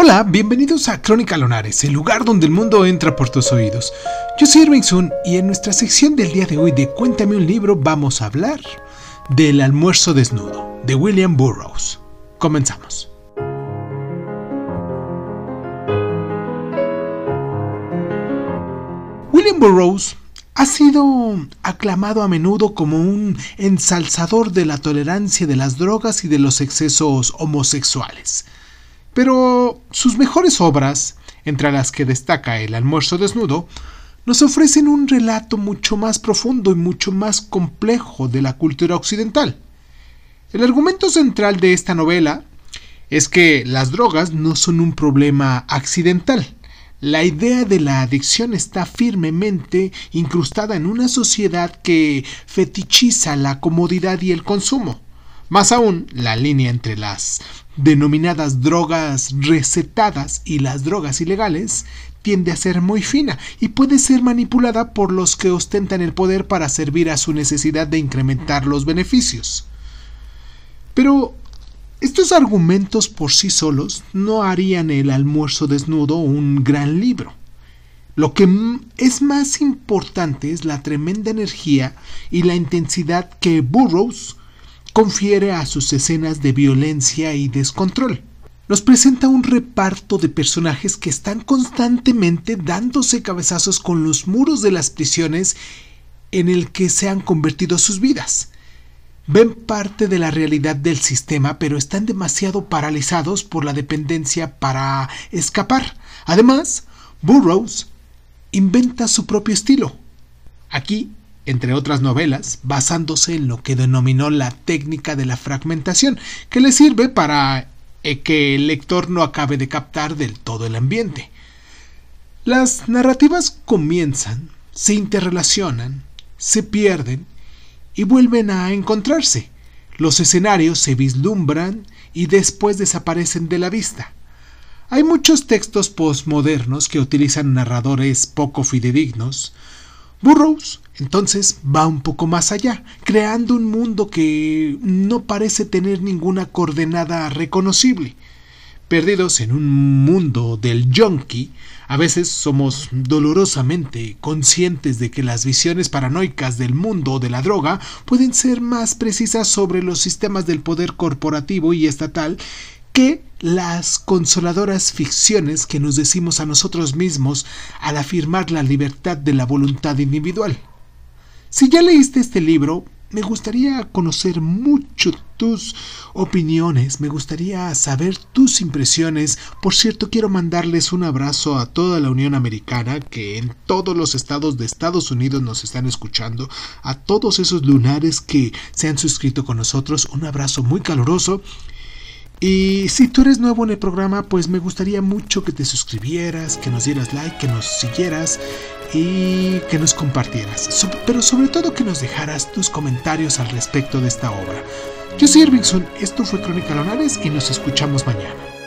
Hola, bienvenidos a Crónica Lonares, el lugar donde el mundo entra por tus oídos. Yo soy Irving Sun y en nuestra sección del día de hoy de Cuéntame un libro vamos a hablar del almuerzo desnudo de William Burroughs. Comenzamos. William Burroughs ha sido aclamado a menudo como un ensalzador de la tolerancia de las drogas y de los excesos homosexuales. Pero sus mejores obras, entre las que destaca El almuerzo desnudo, nos ofrecen un relato mucho más profundo y mucho más complejo de la cultura occidental. El argumento central de esta novela es que las drogas no son un problema accidental. La idea de la adicción está firmemente incrustada en una sociedad que fetichiza la comodidad y el consumo. Más aún, la línea entre las denominadas drogas recetadas y las drogas ilegales tiende a ser muy fina y puede ser manipulada por los que ostentan el poder para servir a su necesidad de incrementar los beneficios. Pero estos argumentos por sí solos no harían el almuerzo desnudo un gran libro. Lo que es más importante es la tremenda energía y la intensidad que Burroughs confiere a sus escenas de violencia y descontrol. Nos presenta un reparto de personajes que están constantemente dándose cabezazos con los muros de las prisiones en el que se han convertido sus vidas. Ven parte de la realidad del sistema, pero están demasiado paralizados por la dependencia para escapar. Además, Burroughs inventa su propio estilo. Aquí entre otras novelas, basándose en lo que denominó la técnica de la fragmentación, que le sirve para eh, que el lector no acabe de captar del todo el ambiente. Las narrativas comienzan, se interrelacionan, se pierden y vuelven a encontrarse. Los escenarios se vislumbran y después desaparecen de la vista. Hay muchos textos postmodernos que utilizan narradores poco fidedignos, Burroughs entonces va un poco más allá, creando un mundo que no parece tener ninguna coordenada reconocible. Perdidos en un mundo del yonki, a veces somos dolorosamente conscientes de que las visiones paranoicas del mundo de la droga pueden ser más precisas sobre los sistemas del poder corporativo y estatal que las consoladoras ficciones que nos decimos a nosotros mismos al afirmar la libertad de la voluntad individual. Si ya leíste este libro, me gustaría conocer mucho tus opiniones, me gustaría saber tus impresiones. Por cierto, quiero mandarles un abrazo a toda la Unión Americana que en todos los estados de Estados Unidos nos están escuchando, a todos esos lunares que se han suscrito con nosotros, un abrazo muy caluroso. Y si tú eres nuevo en el programa, pues me gustaría mucho que te suscribieras, que nos dieras like, que nos siguieras y que nos compartieras. pero sobre todo que nos dejaras tus comentarios al respecto de esta obra. Yo soy Irvingson, esto fue Crónica Lonares y nos escuchamos mañana.